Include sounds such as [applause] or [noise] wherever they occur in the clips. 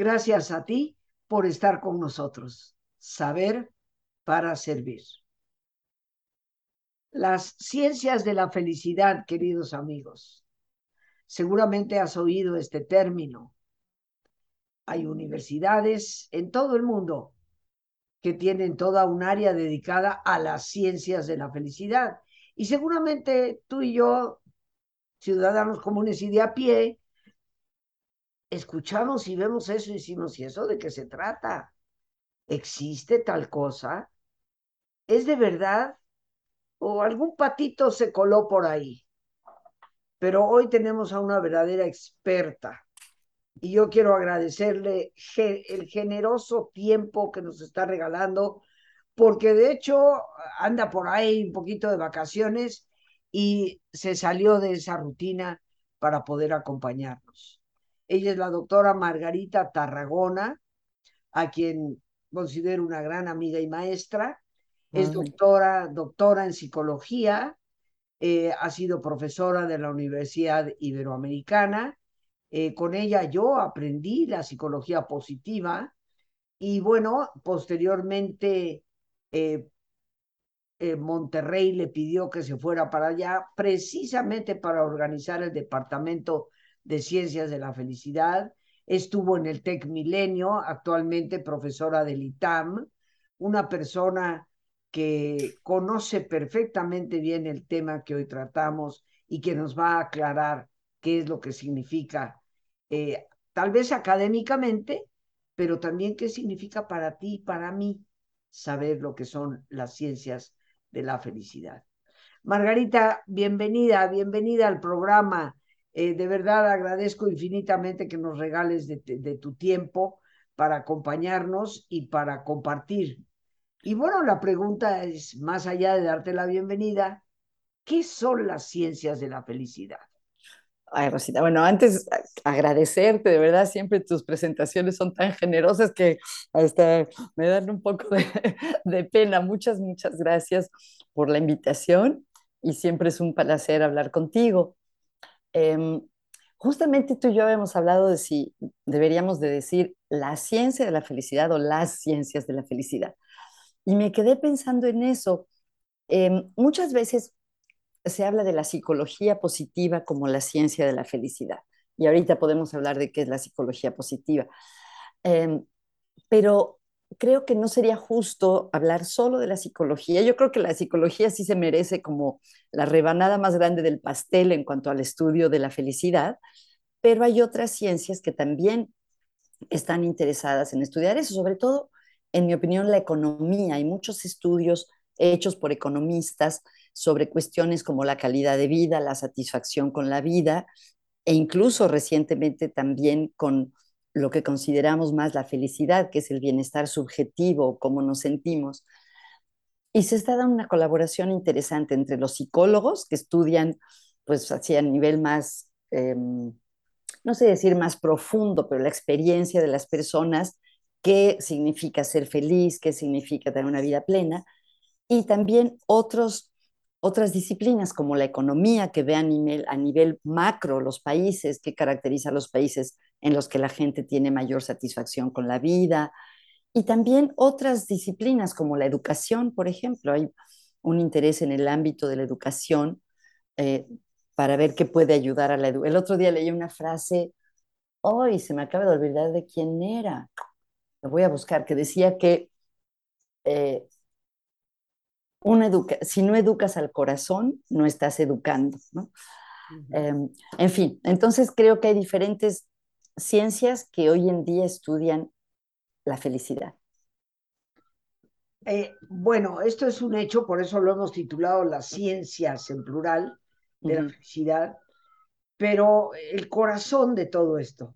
Gracias a ti por estar con nosotros. Saber para servir. Las ciencias de la felicidad, queridos amigos. Seguramente has oído este término. Hay universidades en todo el mundo que tienen toda un área dedicada a las ciencias de la felicidad. Y seguramente tú y yo, ciudadanos comunes y de a pie, escuchamos y vemos eso y decimos, ¿y eso de qué se trata? ¿Existe tal cosa? ¿Es de verdad? o algún patito se coló por ahí. Pero hoy tenemos a una verdadera experta y yo quiero agradecerle el generoso tiempo que nos está regalando, porque de hecho anda por ahí un poquito de vacaciones y se salió de esa rutina para poder acompañarnos. Ella es la doctora Margarita Tarragona, a quien considero una gran amiga y maestra, es doctora, doctora en psicología, eh, ha sido profesora de la Universidad Iberoamericana. Eh, con ella yo aprendí la psicología positiva y bueno, posteriormente eh, Monterrey le pidió que se fuera para allá precisamente para organizar el Departamento de Ciencias de la Felicidad. Estuvo en el TEC Milenio, actualmente profesora del ITAM, una persona que conoce perfectamente bien el tema que hoy tratamos y que nos va a aclarar qué es lo que significa, eh, tal vez académicamente, pero también qué significa para ti y para mí saber lo que son las ciencias de la felicidad. Margarita, bienvenida, bienvenida al programa. Eh, de verdad agradezco infinitamente que nos regales de tu tiempo para acompañarnos y para compartir y bueno, la pregunta es, más allá de darte la bienvenida, ¿qué son las ciencias de la felicidad? Ay, Rosita, bueno, antes agradecerte, de verdad, siempre tus presentaciones son tan generosas que hasta me dan un poco de, pena. Muchas, muchas gracias por la invitación y siempre es un placer hablar contigo. Em, justamente tú y yo hemos hablado de si deberíamos de decir la ciencia de la felicidad o las ciencias de la felicidad. Y me quedé pensando en eso. Em, muchas veces se habla de la psicología positiva como la ciencia de la felicidad. Y ahorita podemos hablar de qué es la psicología positiva. Em, pero creo que no sería justo hablar solo de la psicología. Yo creo que la psicología sí se merece como la rebanada más grande del pastel en cuanto al estudio de la felicidad, pero hay otras ciencias que también están interesadas en estudiar eso, sobre todo en mi opinión, la economía. Hay muchos estudios hechos por economistas sobre cuestiones como la calidad de vida, la satisfacción con la vida e incluso recientemente también con lo que consideramos más la felicidad, que es el bienestar subjetivo, cómo nos sentimos. Y se está dando una colaboración interesante entre los psicólogos que estudian, pues así a nivel más, em, no sé decir más profundo, pero la experiencia de las personas qué significa ser feliz, qué significa tener una vida plena, y también otros, otras disciplinas como la economía, que ve a nivel, a nivel macro los países, qué caracteriza a los países en los que la gente tiene mayor satisfacción con la vida, y también otras disciplinas como la educación, por ejemplo. Hay un interés en el ámbito de la educación eh, para ver qué puede ayudar a la educación. El otro día leí una frase, hoy se me acaba de olvidar de quién era, lo voy a buscar, que decía que eh, si no educas al corazón, no estás educando. Em, en fin, entonces creo que hay diferentes ciencias que hoy en día estudian la felicidad. Eh, bueno, esto es un hecho, por eso lo hemos titulado las ciencias en plural de la felicidad, pero el corazón de todo esto,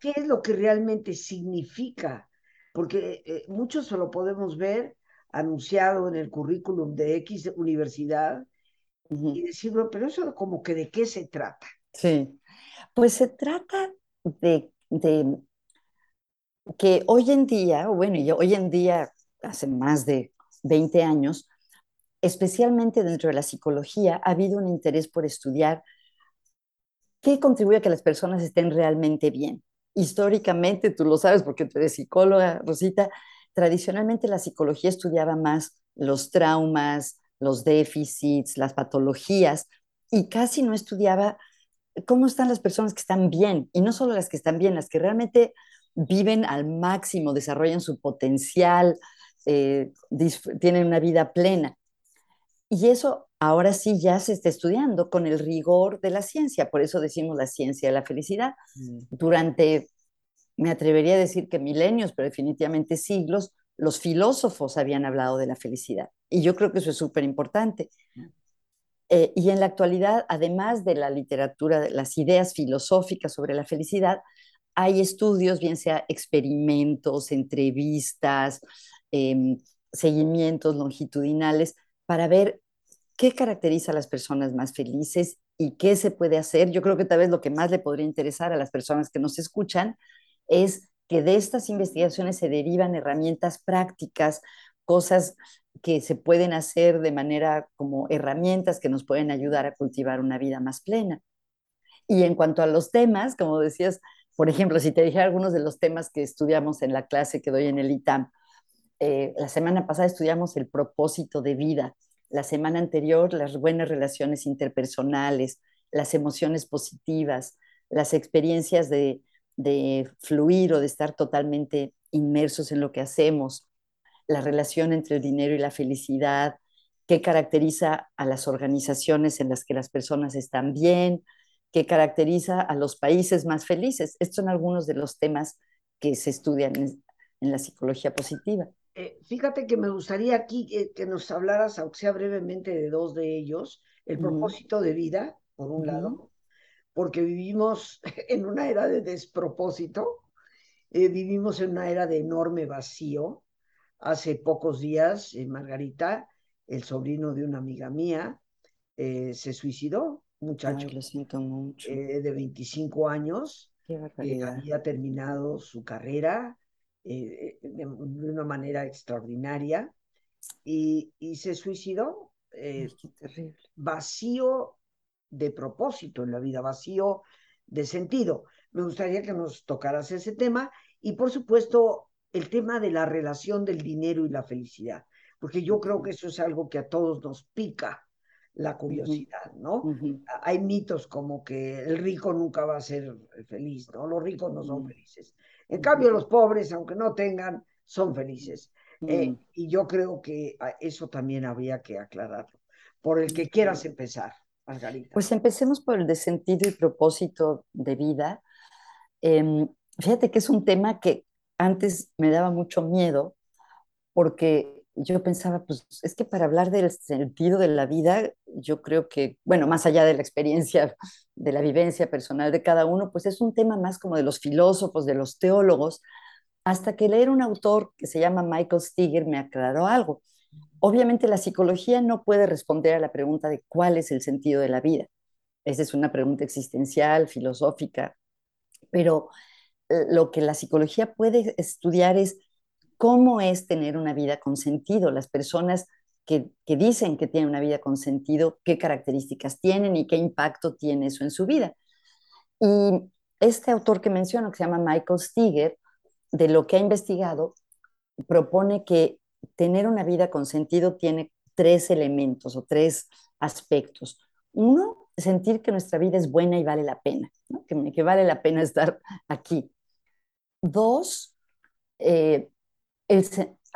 ¿Qué es lo que realmente significa? Porque eh, muchos se lo podemos ver anunciado en el currículum de X universidad y decirlo, pero eso como que de qué se trata. Sí, pues se trata de, que hoy en día, bueno, y hoy en día, hace más de 20 años, especialmente dentro de la psicología, ha habido un interés por estudiar ¿Qué contribuye a que las personas estén realmente bien? históricamente, tú lo sabes porque tú eres psicóloga, Rosita, tradicionalmente la psicología estudiaba más los traumas, los déficits, las patologías, y casi no estudiaba cómo están las personas que están bien, y no solo las que están bien, las que realmente viven al máximo, desarrollan su potencial, eh, tienen una vida plena. Y eso ahora sí ya se está estudiando con el rigor de la ciencia, por eso decimos la ciencia de la felicidad. Mm. Durante, me atrevería a decir que milenios, pero definitivamente siglos, los filósofos habían hablado de la felicidad. Y yo creo que eso es súper importante. Eh, y en la actualidad, además de la literatura, de las ideas filosóficas sobre la felicidad, hay estudios, bien sea experimentos, entrevistas, em, seguimientos longitudinales, para ver qué caracteriza a las personas más felices y qué se puede hacer. Yo creo que tal vez lo que más le podría interesar a las personas que nos escuchan es que de estas investigaciones se derivan herramientas prácticas, cosas que se pueden hacer de manera como herramientas que nos pueden ayudar a cultivar una vida más plena. Y en cuanto a los temas, como decías, por ejemplo, si te dije algunos de los temas que estudiamos en la clase que doy en el ITAM, eh, la semana pasada estudiamos el propósito de vida, la semana anterior las buenas relaciones interpersonales, las emociones positivas, las experiencias de, de fluir o de estar totalmente inmersos en lo que hacemos, la relación entre el dinero y la felicidad, qué caracteriza a las organizaciones en las que las personas están bien, qué caracteriza a los países más felices. Estos son algunos de los temas que se estudian en, la psicología positiva. Eh, fíjate que me gustaría aquí que nos hablaras, aunque sea brevemente, de dos de ellos. El propósito de vida, por un lado, porque vivimos [laughs] en una era de despropósito, eh, vivimos en una era de enorme vacío. Hace pocos días, eh, Margarita, el sobrino de una amiga mía, se suicidó muchacho eh, de 25 años, que había terminado su carrera eh, de, una manera extraordinaria y, se suicidó eh, vacío de propósito en la vida, vacío de sentido. Me gustaría que nos tocaras ese tema y por supuesto el tema de la relación del dinero y la felicidad, porque yo creo que eso es algo que a todos nos pica la curiosidad, ¿no? Hay mitos como que el rico nunca va a ser feliz, ¿no? Los ricos no son felices. En cambio, los pobres, aunque no tengan, son felices. Eh, y yo creo que eso también habría que aclararlo. Por el que quieras empezar, Margarita. Pues empecemos por el de sentido y propósito de vida. Em, fíjate que es un tema que antes me daba mucho miedo porque yo pensaba, pues es que para hablar del sentido de la vida, yo creo que, bueno, más allá de la experiencia, de la vivencia personal de cada uno, pues es un tema más como de los filósofos, de los teólogos, hasta que leer un autor que se llama Michael Stiger me aclaró algo. Obviamente la psicología no puede responder a la pregunta de cuál es el sentido de la vida. Esa es una pregunta existencial, filosófica, pero lo que la psicología puede estudiar es cómo es tener una vida con sentido. Las personas que, dicen que tienen una vida con sentido, qué características tienen y qué impacto tiene eso en su vida. Y este autor que menciono, que se llama Michael Stiger, de lo que ha investigado, propone que tener una vida con sentido tiene tres elementos o tres aspectos. Uno, sentir que nuestra vida es buena y vale la pena, que, que, vale la pena estar aquí. Dos, eh,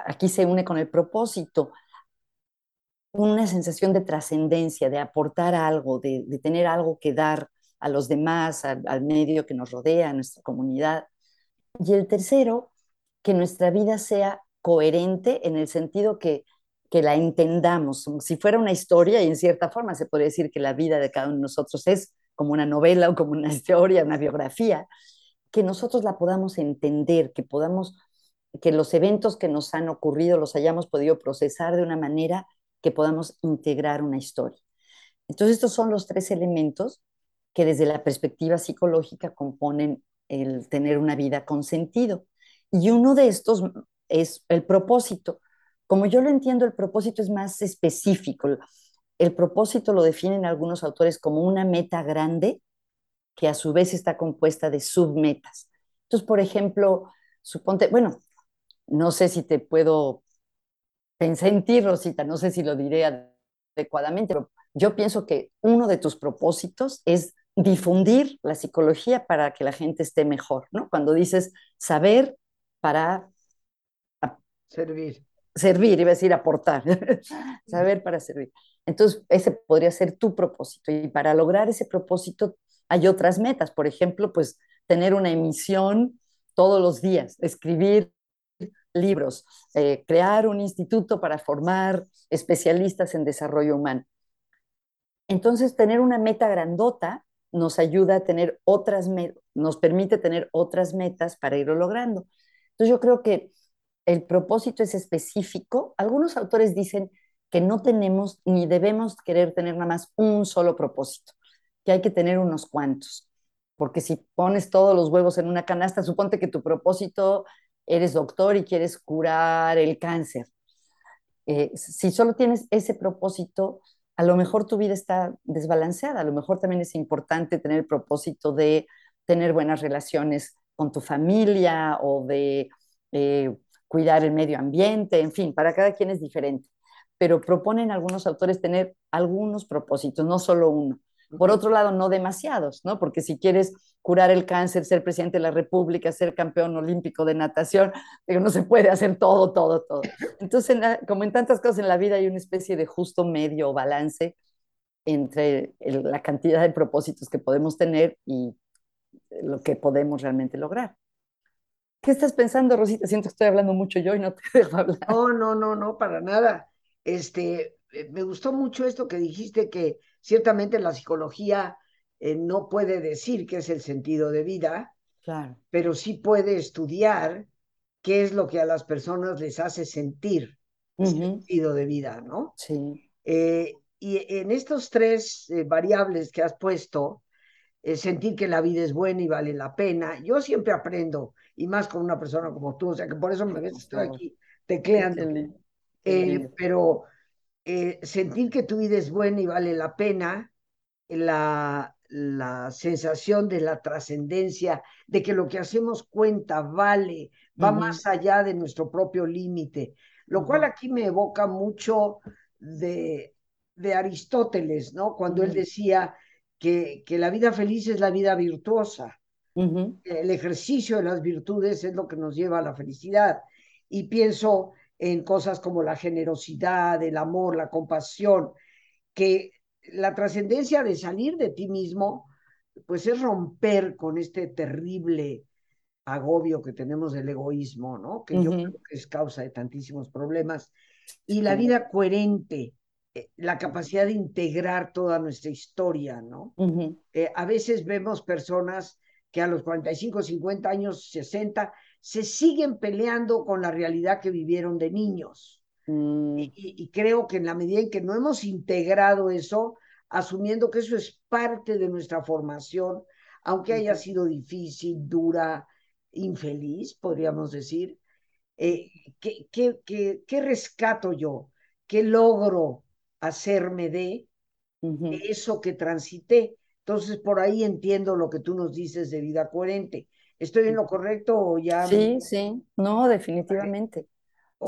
aquí se une con el propósito, una sensación de trascendencia, de aportar algo, de, tener algo que dar a los demás, al, medio que nos rodea, a nuestra comunidad. Y el tercero, que nuestra vida sea coherente en el sentido que, que la entendamos, como si fuera una historia y en cierta forma se puede decir que la vida de cada uno de nosotros es como una novela o como una [laughs] historia, una biografía, que nosotros la podamos entender, que podamos que los eventos que nos han ocurrido los hayamos podido procesar de una manera que podamos integrar una historia. Entonces, estos son los tres elementos que desde la perspectiva psicológica componen el tener una vida con sentido. Y uno de estos es el propósito. Como yo lo entiendo, el propósito es más específico. El propósito lo definen algunos autores como una meta grande que a su vez está compuesta de submetas. Entonces, por ejemplo, suponte, bueno, no sé si te puedo pensé en ti, Rosita, no sé si lo diré adecuadamente, pero yo pienso que uno de tus propósitos es difundir la psicología para que la gente esté mejor, ¿no? Cuando dices saber para servir. Servir, iba a decir aportar, [laughs] saber para servir. Entonces, ese podría ser tu propósito. Y para lograr ese propósito hay otras metas. Por ejemplo, pues tener una emisión todos los días, escribir libros, eh, crear un instituto para formar especialistas en desarrollo humano. Entonces, tener una meta grandota nos ayuda a tener otras, nos permite tener otras metas para irlo logrando. Entonces, yo creo que el propósito es específico. Algunos autores dicen que no tenemos ni debemos querer tener nada más un solo propósito, que hay que tener unos cuantos. Porque si pones todos los huevos en una canasta, suponte que tu propósito eres doctor y quieres curar el cáncer. Eh, si solo tienes ese propósito, a lo mejor tu vida está desbalanceada, a lo mejor también es importante tener el propósito de tener buenas relaciones con tu familia o de eh, cuidar el medio ambiente, en fin, para cada quien es diferente. Pero proponen algunos autores tener algunos propósitos, no solo uno. Por otro lado, no demasiados, ¿no? Porque si quieres curar el cáncer, ser presidente de la República, ser campeón olímpico de natación, digo, no se puede hacer todo, todo, todo. [laughs] Entonces, como en tantas cosas en la vida, hay una especie de justo medio balance entre la cantidad de propósitos que podemos tener y lo que podemos realmente lograr. ¿Qué estás pensando, Rosita? Siento que estoy hablando mucho yo y no te [laughs] dejo hablar. No, no, no, no, para nada. Este, eh, me gustó mucho esto que dijiste que ciertamente la psicología eh, no puede decir qué es el sentido de vida, claro. pero sí puede estudiar qué es lo que a las personas les hace sentir sentido de vida, ¿no? Sí. Eh, y en estos tres eh, variables que has puesto, sentir que la vida es buena y vale la pena, yo siempre aprendo, y más con una persona como tú, o sea que por eso me ves, estoy aquí tecleando. pero sentir que tu vida es buena y vale la pena, la, la sensación de la trascendencia, de que lo que hacemos cuenta, vale, va más allá de nuestro propio límite, lo cual aquí me evoca mucho de, de Aristóteles, ¿no? Cuando él decía que, que, la vida feliz es la vida virtuosa. El ejercicio de las virtudes es lo que nos lleva a la felicidad. Y pienso en cosas como la generosidad, el amor, la compasión, que la trascendencia de salir de ti mismo, pues es romper con este terrible agobio que tenemos del egoísmo, ¿no? Que yo creo que es causa de tantísimos problemas. Y la vida coherente, eh, la capacidad de integrar toda nuestra historia, ¿no? Eh, a veces vemos personas que a los 45, 50 años, 60, se siguen peleando con la realidad que vivieron de niños. Mm. Y, creo que en la medida en que no hemos integrado eso, asumiendo que eso es parte de nuestra formación, aunque haya sido difícil, dura, infeliz, podríamos decir, eh, ¿qué, qué, rescato yo? ¿Qué logro hacerme de, eso que transité? Entonces, por ahí entiendo lo que tú nos dices de vida coherente. ¿Estoy en lo correcto o ya? Sí, sí, no, definitivamente.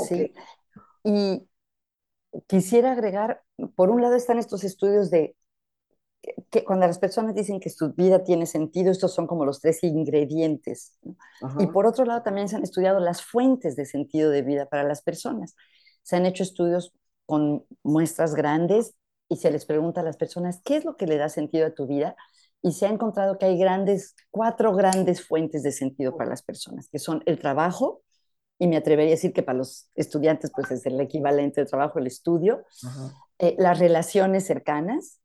Sí. Y quisiera agregar, por un lado están estos estudios de que cuando las personas dicen que su vida tiene sentido, estos son como los tres ingredientes. Y por otro lado también se han estudiado las fuentes de sentido de vida para las personas. Se han hecho estudios con muestras grandes y se les pregunta a las personas, ¿qué es lo que le da sentido a tu vida? Y se ha encontrado que hay grandes, cuatro grandes fuentes de sentido para las personas, que son el trabajo, y me atrevería a decir que para los estudiantes pues es el equivalente del trabajo, el estudio, eh, las relaciones cercanas,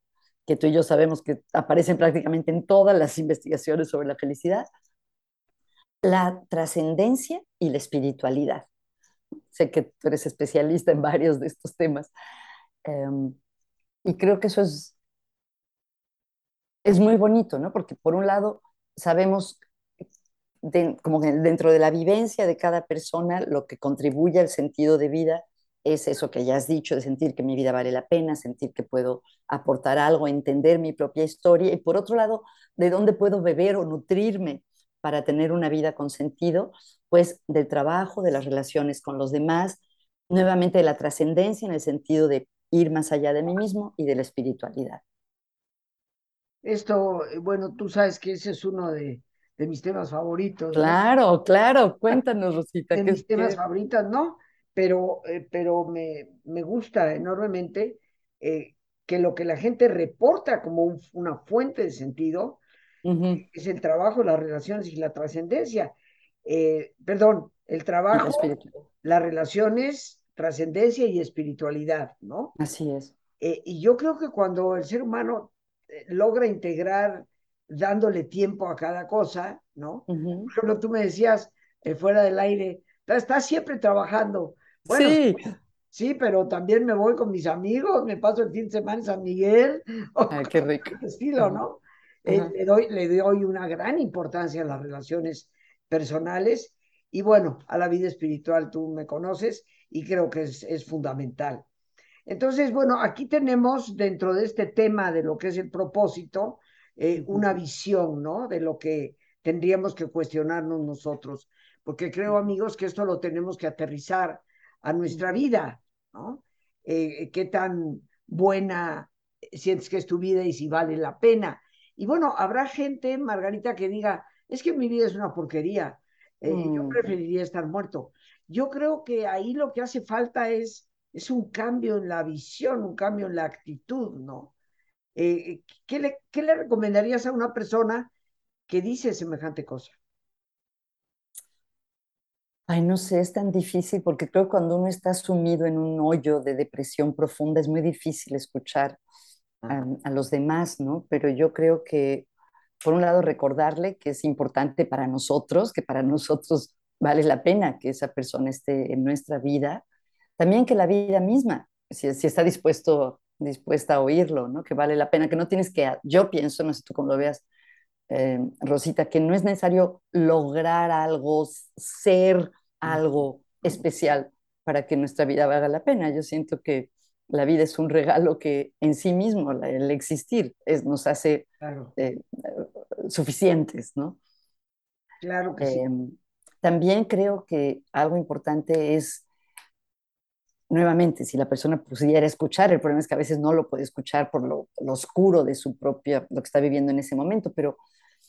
que tú y yo sabemos que aparecen prácticamente en todas las investigaciones sobre la felicidad, la trascendencia y la espiritualidad. Sé que tú eres especialista en varios de estos temas. Em, y creo que eso es, es muy bonito, ¿no? Porque por un lado sabemos como que dentro de la vivencia de cada persona, lo que contribuye al sentido de vida es eso que ya has dicho, de sentir que mi vida vale la pena, sentir que puedo aportar algo, entender mi propia historia y por otro lado, de dónde puedo beber o nutrirme para tener una vida con sentido, pues del trabajo, de las relaciones con los demás, nuevamente de la trascendencia en el sentido de ir más allá de mí mismo y de la espiritualidad. Esto, eh, bueno, tú sabes que ese es uno de, de mis temas favoritos. Claro, claro, cuéntanos, Rosita. De mis temas favoritos, ¿no? Pero, eh, pero me, me, gusta enormemente eh, que lo que la gente reporta como una fuente de sentido es el trabajo, las relaciones y la trascendencia. perdón, el trabajo, las relaciones, trascendencia y espiritualidad, ¿no? Así es. y yo creo que cuando el ser humano logra integrar dándole tiempo a cada cosa, ¿no? Por ejemplo, tú me decías eh, fuera del aire, estás siempre trabajando. Bueno, sí. Sí, pero también me voy con mis amigos, me paso el fin de semana en San Miguel. [laughs] Ay, qué rico. Estilo, ¿no? Eh, le, doy, le doy una gran importancia a las relaciones personales y bueno, a la vida espiritual tú me conoces y creo que es, es fundamental. Entonces, bueno, aquí tenemos dentro de este tema de lo que es el propósito, eh, una visión, ¿no? De lo que tendríamos que cuestionarnos nosotros, porque creo, amigos, que esto lo tenemos que aterrizar a nuestra vida, ¿no? Eh, ¿Qué tan buena sientes que es tu vida y si vale la pena? Y bueno, habrá gente, Margarita, que diga, es que mi vida es una porquería, eh, yo mm. preferiría estar muerto. Yo creo que ahí lo que hace falta es es un cambio en la visión, un cambio en la actitud, ¿no? Eh, ¿qué, le, ¿Qué le recomendarías a una persona que dice semejante cosa? Ay, no sé, es tan difícil porque creo que cuando uno está sumido en un hoyo de depresión profunda es muy difícil escuchar a, a, los demás, ¿no? Pero yo creo que, por un lado, recordarle que es importante para nosotros, que para nosotros vale la pena que esa persona esté en nuestra vida, también que la vida misma, si, si está dispuesto, dispuesta a oírlo, ¿no? que vale la pena, que no tienes que, yo pienso, no sé tú cómo lo veas, eh, Rosita, que no es necesario lograr algo, ser algo especial para que nuestra vida valga la pena. Yo siento que la vida es un regalo que en sí mismo, el existir, es, nos hace eh, suficientes, ¿no? Claro que sí. Em, también creo que algo importante es nuevamente, si la persona pudiera escuchar, el problema es que a veces no lo puede escuchar por lo, oscuro de su propia, lo que está viviendo en ese momento, pero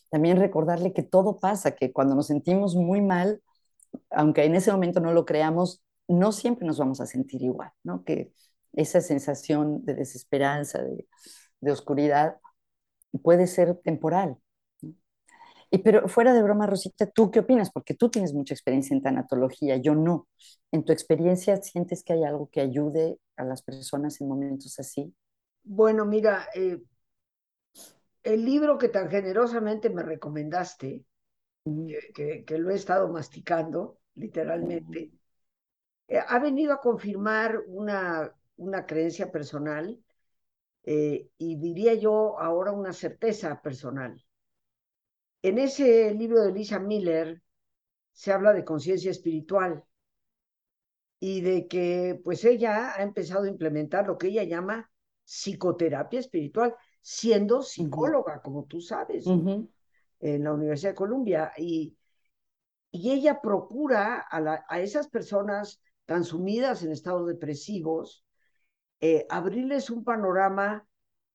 también recordarle que todo pasa, que cuando nos sentimos muy mal, aunque en ese momento no lo creamos, no siempre nos vamos a sentir igual, ¿no? Que esa sensación de desesperanza, de, de oscuridad, puede ser temporal, y pero fuera de broma, Rosita, ¿tú qué opinas? Porque tú tienes mucha experiencia en tanatología, yo no. ¿En tu experiencia sientes que hay algo que ayude a las personas en momentos así? Bueno, mira, eh, el libro que tan generosamente me recomendaste, que, que, lo he estado masticando, literalmente, eh, ha venido a confirmar una, una creencia personal eh, y diría yo ahora una certeza personal. En ese libro de Lisa Miller se habla de conciencia espiritual y de que pues ella ha empezado a implementar lo que ella llama psicoterapia espiritual, siendo psicóloga, como tú sabes, en la Universidad de Columbia. Y, y ella procura a, a, esas personas tan sumidas en estados depresivos, eh, abrirles un panorama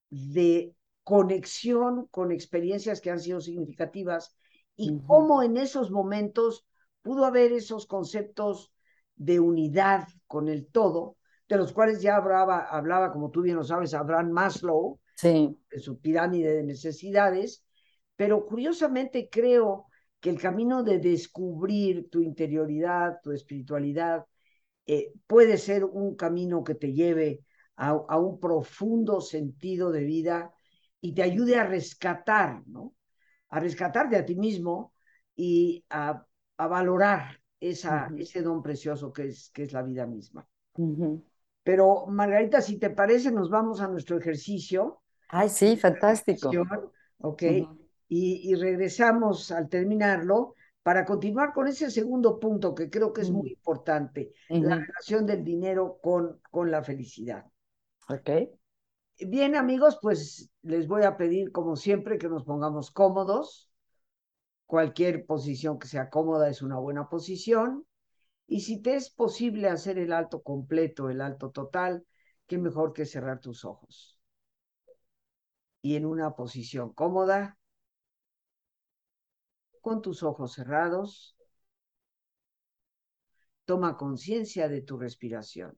de conexión con experiencias que han sido significativas y cómo en esos momentos pudo haber esos conceptos de unidad con el todo, de los cuales ya hablaba, hablaba como tú bien lo sabes, Abraham Maslow, en su pirámide de necesidades, pero curiosamente creo que el camino de descubrir tu interioridad, tu espiritualidad, eh, puede ser un camino que te lleve a, a, un profundo sentido de vida y te ayude a rescatar, ¿no? A rescatarte a ti mismo y a, a valorar esa, ese don precioso que es, que es la vida misma. Pero Margarita, si te parece, nos vamos a nuestro ejercicio. Ay, sí, fantástico. Ok, y, y, regresamos al terminarlo para continuar con ese segundo punto que creo que es muy importante, la relación del dinero con, con la felicidad. Ok. Bien, amigos, pues les voy a pedir, como siempre, que nos pongamos cómodos, Cualquier posición que sea cómoda es una buena posición. Y si te es posible hacer el alto completo, el alto total, qué mejor que cerrar tus ojos. Y en una posición cómoda, con tus ojos cerrados, toma conciencia de tu respiración,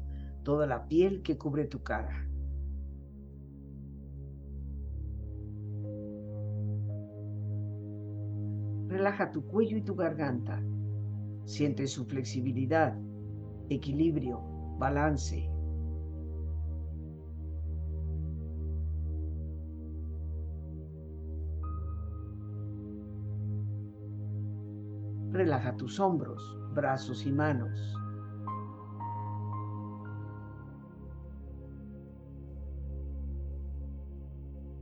toda la piel que cubre tu cara. Relaja tu cuello y tu garganta. Siente su flexibilidad, equilibrio, balance. Relaja tus hombros, brazos y manos.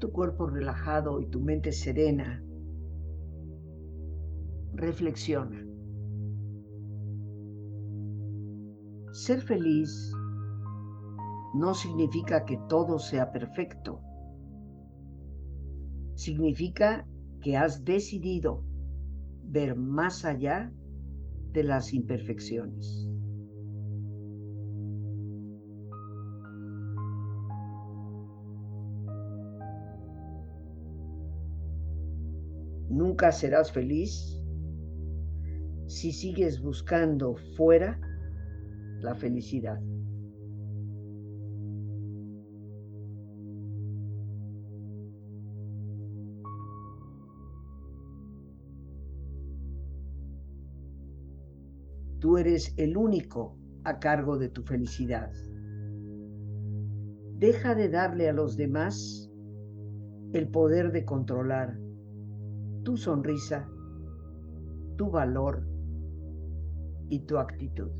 Tu cuerpo relajado y tu mente serena, reflexiona. Ser feliz no significa que todo sea perfecto. Significa que has decidido ver más allá de las imperfecciones. Nunca serás feliz si sigues buscando fuera la felicidad. Tú eres el único a cargo de tu felicidad. Deja de darle a los demás el poder de controlar tu sonrisa, tu valor y tu actitud.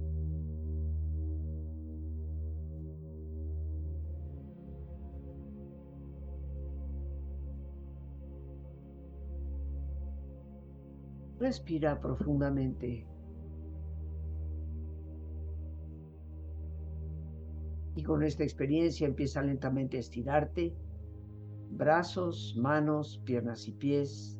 Respira profundamente. Y con esta experiencia empieza lentamente a estirarte. Brazos, manos, piernas y pies.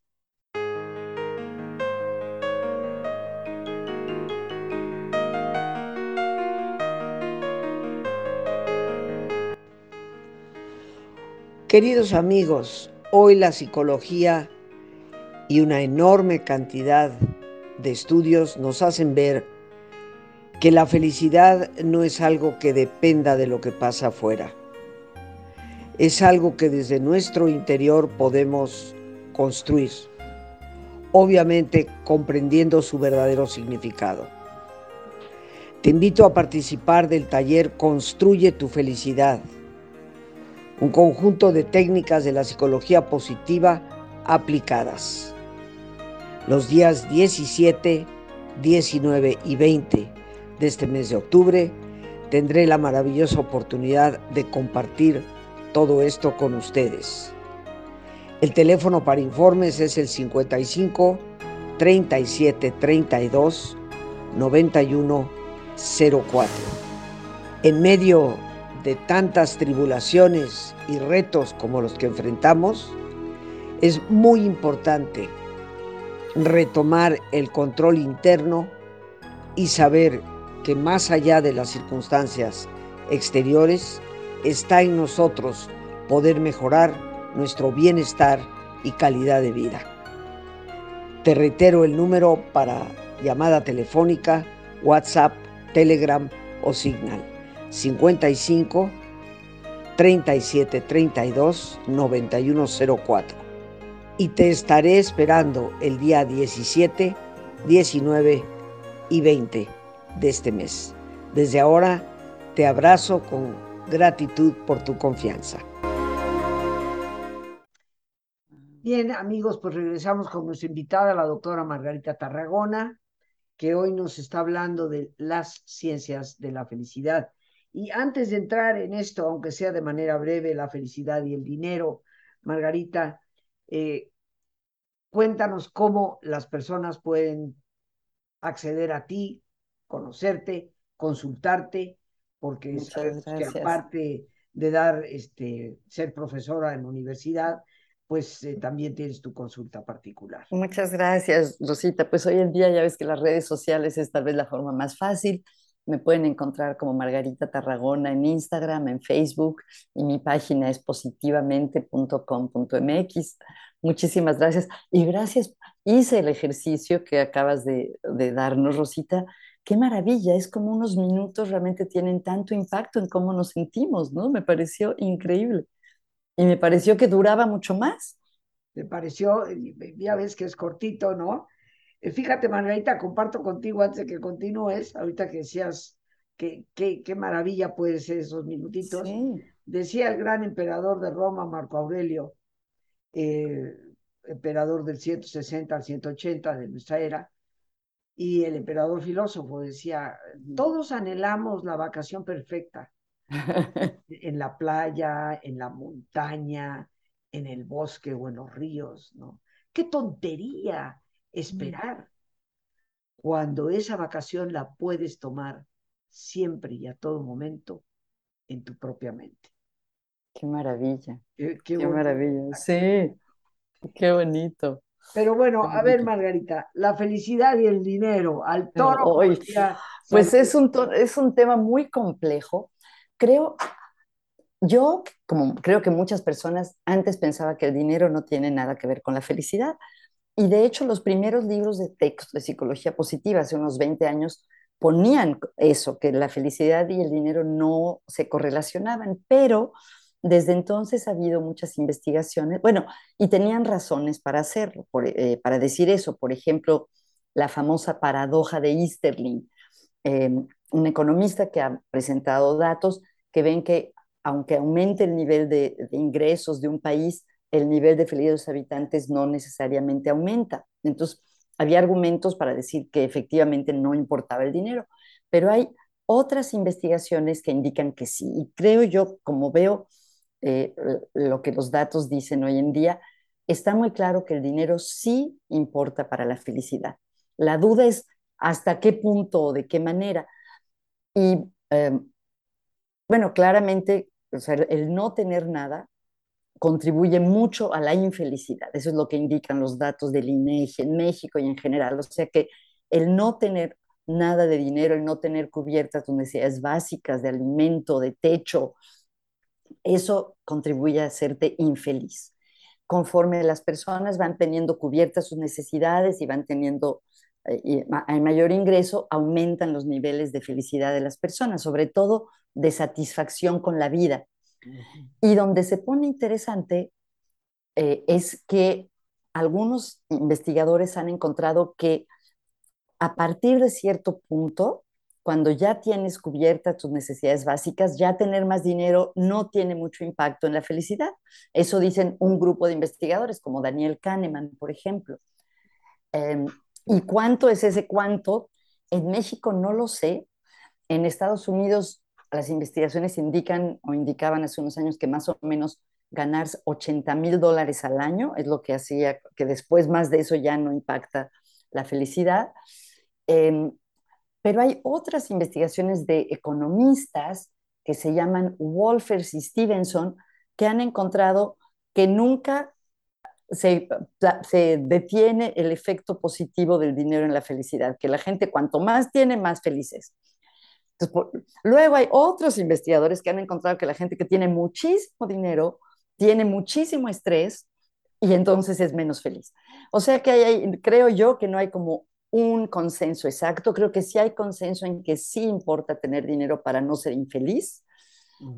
Queridos amigos, hoy la psicología y una enorme cantidad de estudios nos hacen ver que la felicidad no es algo que dependa de lo que pasa afuera. Es algo que desde nuestro interior podemos construir, obviamente comprendiendo su verdadero significado. Te invito a participar del taller Construye tu felicidad, un conjunto de técnicas de la psicología positiva aplicadas. Los días 17, 19 y 20 de este mes de octubre, tendré la maravillosa oportunidad de compartir todo esto con ustedes. El teléfono para informes es el 55 37 32 91 04. En medio de tantas tribulaciones y retos como los que enfrentamos, es muy importante retomar el control interno y saber que más allá de las circunstancias exteriores, está en nosotros poder mejorar nuestro bienestar y calidad de vida. Te reitero el número para llamada telefónica, WhatsApp, Telegram o Signal 55 37 32 9104 y te estaré esperando el día 17, 19 y 20 de este mes. Desde ahora te abrazo con gratitud por tu confianza. Bien, amigos, pues regresamos con nuestra invitada, la doctora Margarita Tarragona, que hoy nos está hablando de las ciencias de la felicidad. Y antes de entrar en esto, aunque sea de manera breve, la felicidad y el dinero, Margarita, eh, cuéntanos cómo las personas pueden acceder a ti, conocerte, consultarte, porque sabes que aparte de dar, este, ser profesora en la universidad, pues eh, también tienes tu consulta particular. Muchas gracias, Rosita. Pues hoy en día ya ves que las redes sociales es tal vez la forma más fácil. Me pueden encontrar como Margarita Tarragona en Instagram, en Facebook y mi página es positivamente.com.mx. Muchísimas gracias. Y gracias, hice el ejercicio que acabas de, de darnos, Rosita, qué maravilla, es como unos minutos realmente tienen tanto impacto en cómo nos sentimos, ¿no? Me pareció increíble. Y me pareció que duraba mucho más. Me pareció, ya ves que es cortito, ¿no? Eh, fíjate, Margarita, comparto contigo antes de que continúes, ahorita que decías que, qué maravilla puede ser esos minutitos. Sí. Decía el gran emperador de Roma, Marco Aurelio, eh, emperador del 160 al 180 de nuestra era, y el emperador filósofo decía, todos anhelamos la vacación perfecta, [laughs] en la playa, en la montaña, en el bosque o en los ríos, ¿no? Qué tontería esperar cuando esa vacación la puedes tomar siempre y a todo momento en tu propia mente. Qué maravilla. Qué, maravilla. Sí, qué bonito. Pero bueno, a ver, Margarita, la felicidad y el dinero, al toro. pues es un, es un tema muy complejo. Creo, yo, como creo que muchas personas antes pensaba que el dinero no tiene nada que ver con la felicidad. Y de hecho, los primeros libros de texto de psicología positiva hace unos 20 años ponían eso, que la felicidad y el dinero no se correlacionaban, pero desde entonces ha habido muchas investigaciones, bueno, y tenían razones para hacerlo, eh, para decir eso. Por ejemplo, la famosa paradoja de Easterling, em, un economista que ha presentado datos que ven que aunque aumente el nivel de, de, ingresos de un país, el nivel de felicidad de los habitantes no necesariamente aumenta. Entonces, había argumentos para decir que efectivamente no importaba el dinero, pero hay otras investigaciones que indican que sí. Y creo yo, como veo eh, lo que los datos dicen hoy en día, está muy claro que el dinero sí importa para la felicidad. La duda es hasta qué punto o de qué manera. Y em, bueno, claramente el no tener nada contribuye mucho a la infelicidad. Eso es lo que indican los datos del INEGI en México y en general. O sea que el no tener nada de dinero, el no tener cubiertas tus necesidades básicas de alimento, de techo, eso contribuye a hacerte infeliz. Conforme las personas van teniendo cubiertas sus necesidades y van teniendo eh, hay mayor ingreso, aumentan los niveles de felicidad de las personas, sobre todo de satisfacción con la vida. Y donde se pone interesante eh, es que algunos investigadores han encontrado que a partir de cierto punto, cuando ya tienes cubiertas tus necesidades básicas, ya tener más dinero no tiene mucho impacto en la felicidad. Eso dicen un grupo de investigadores como Daniel Kahneman, por ejemplo. Em, ¿Y cuánto es ese cuánto? En México no lo sé. En Estados Unidos las investigaciones indican o indicaban hace unos años que más o menos ganar 80 mil dólares al año es lo que hacía que después más de eso ya no impacta la felicidad. Em, pero hay otras investigaciones de economistas que se llaman Wolfers y Stevenson que han encontrado que nunca se, detiene el efecto positivo del dinero en la felicidad, que la gente cuanto más tiene, más feliz es. luego hay otros investigadores que han encontrado que la gente que tiene muchísimo dinero tiene muchísimo estrés y entonces es menos feliz. O sea que hay, creo yo que no hay como un consenso exacto. Creo que sí hay consenso en que sí importa tener dinero para no ser infeliz.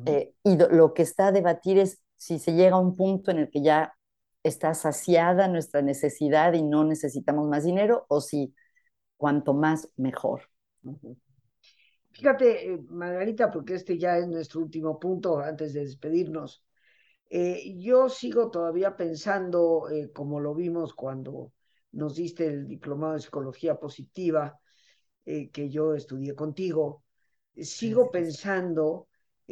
Eh, y lo que está a debatir es si se llega a un punto en el que ya está saciada nuestra necesidad y no necesitamos más dinero o si cuanto más mejor. Fíjate, eh, Margarita, porque este ya es nuestro último punto antes de despedirnos. Eh, yo sigo todavía pensando, como lo vimos cuando nos diste el diplomado de psicología positiva eh, que yo estudié contigo, sigo pensando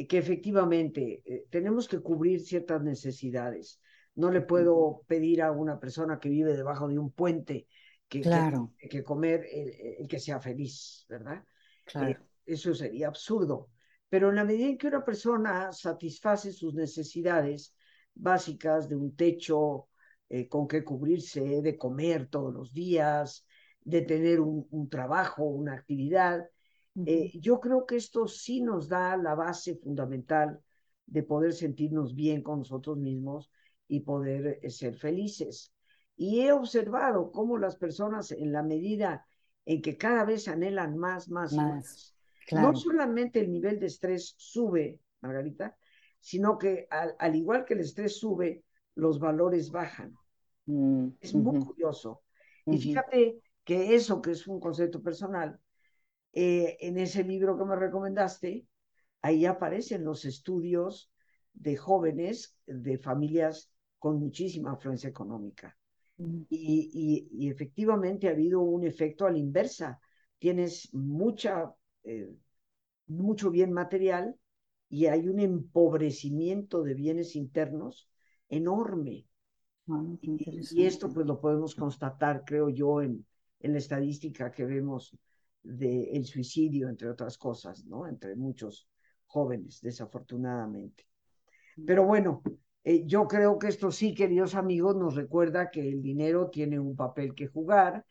que efectivamente eh, tenemos que cubrir ciertas necesidades. No le puedo pedir a una persona que vive debajo de un puente que, claro. que, comer el, que sea feliz, ¿verdad? Claro. Eso sería absurdo. Pero en la medida en que una persona satisface sus necesidades básicas de un techo, eh, con qué cubrirse, de comer todos los días, de tener un, trabajo, una actividad. Eh, yo creo que esto sí nos da la base fundamental de poder sentirnos bien con nosotros mismos y poder eh, ser felices. Y he observado cómo las personas, en la medida en que cada vez anhelan más, más, más, no solamente el nivel de estrés sube, Margarita, sino que al igual que el estrés sube, los valores bajan. Mm, es muy curioso. Y fíjate que eso que es un concepto personal, eh, en ese libro que me recomendaste, ahí aparecen los estudios de jóvenes de familias con muchísima afluencia económica. Y, y, y, efectivamente ha habido un efecto a la inversa. Tienes mucha, eh, mucho bien material y hay un empobrecimiento de bienes internos enorme. Y, esto pues lo podemos constatar, creo yo, en, en la estadística que vemos del suicidio, entre otras cosas, ¿no? Entre muchos jóvenes, desafortunadamente. Pero bueno, eh, yo creo que esto sí, queridos amigos, nos recuerda que el dinero tiene un papel que jugar,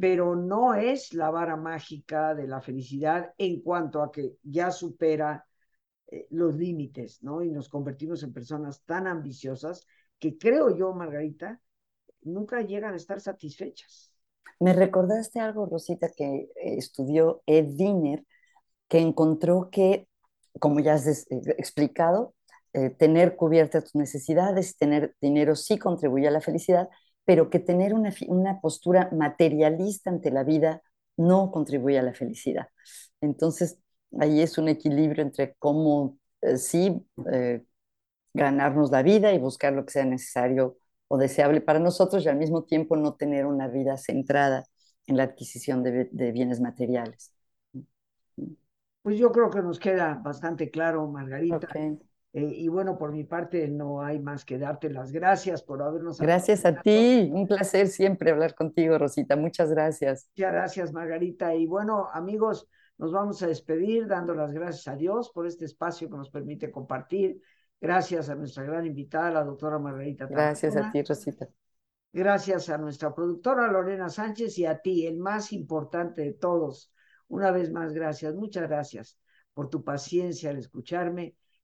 pero no es la vara mágica de la felicidad en cuanto a que ya supera eh, los límites, ¿no? Y nos convertimos en personas tan ambiciosas que creo yo, Margarita, nunca llegan a estar satisfechas. Me recordaste algo, Rosita, que eh, estudió Ed Wiener, que encontró que, como ya has explicado, eh, tener cubiertas tus necesidades, tener dinero sí contribuye a la felicidad, pero que tener una, una postura materialista ante la vida no contribuye a la felicidad. Entonces, ahí es un equilibrio entre cómo eh, sí eh, ganarnos la vida y buscar lo que sea necesario o deseable para nosotros y al mismo tiempo no tener una vida centrada en la adquisición de, de bienes materiales. Pues yo creo que nos queda bastante claro, Margarita. Eh, y bueno, por mi parte no hay más que darte las gracias por habernos. Gracias a ti, un placer siempre hablar contigo, Rosita. Muchas gracias. Muchas gracias, Margarita. Y bueno, amigos, nos vamos a despedir dando las gracias a Dios por este espacio que nos permite compartir. Gracias a nuestra gran invitada, la doctora Margarita. Gracias a ti, Rosita. Gracias a nuestra productora Lorena Sánchez y a ti, el más importante de todos. Una vez más, gracias, muchas gracias por tu paciencia al escucharme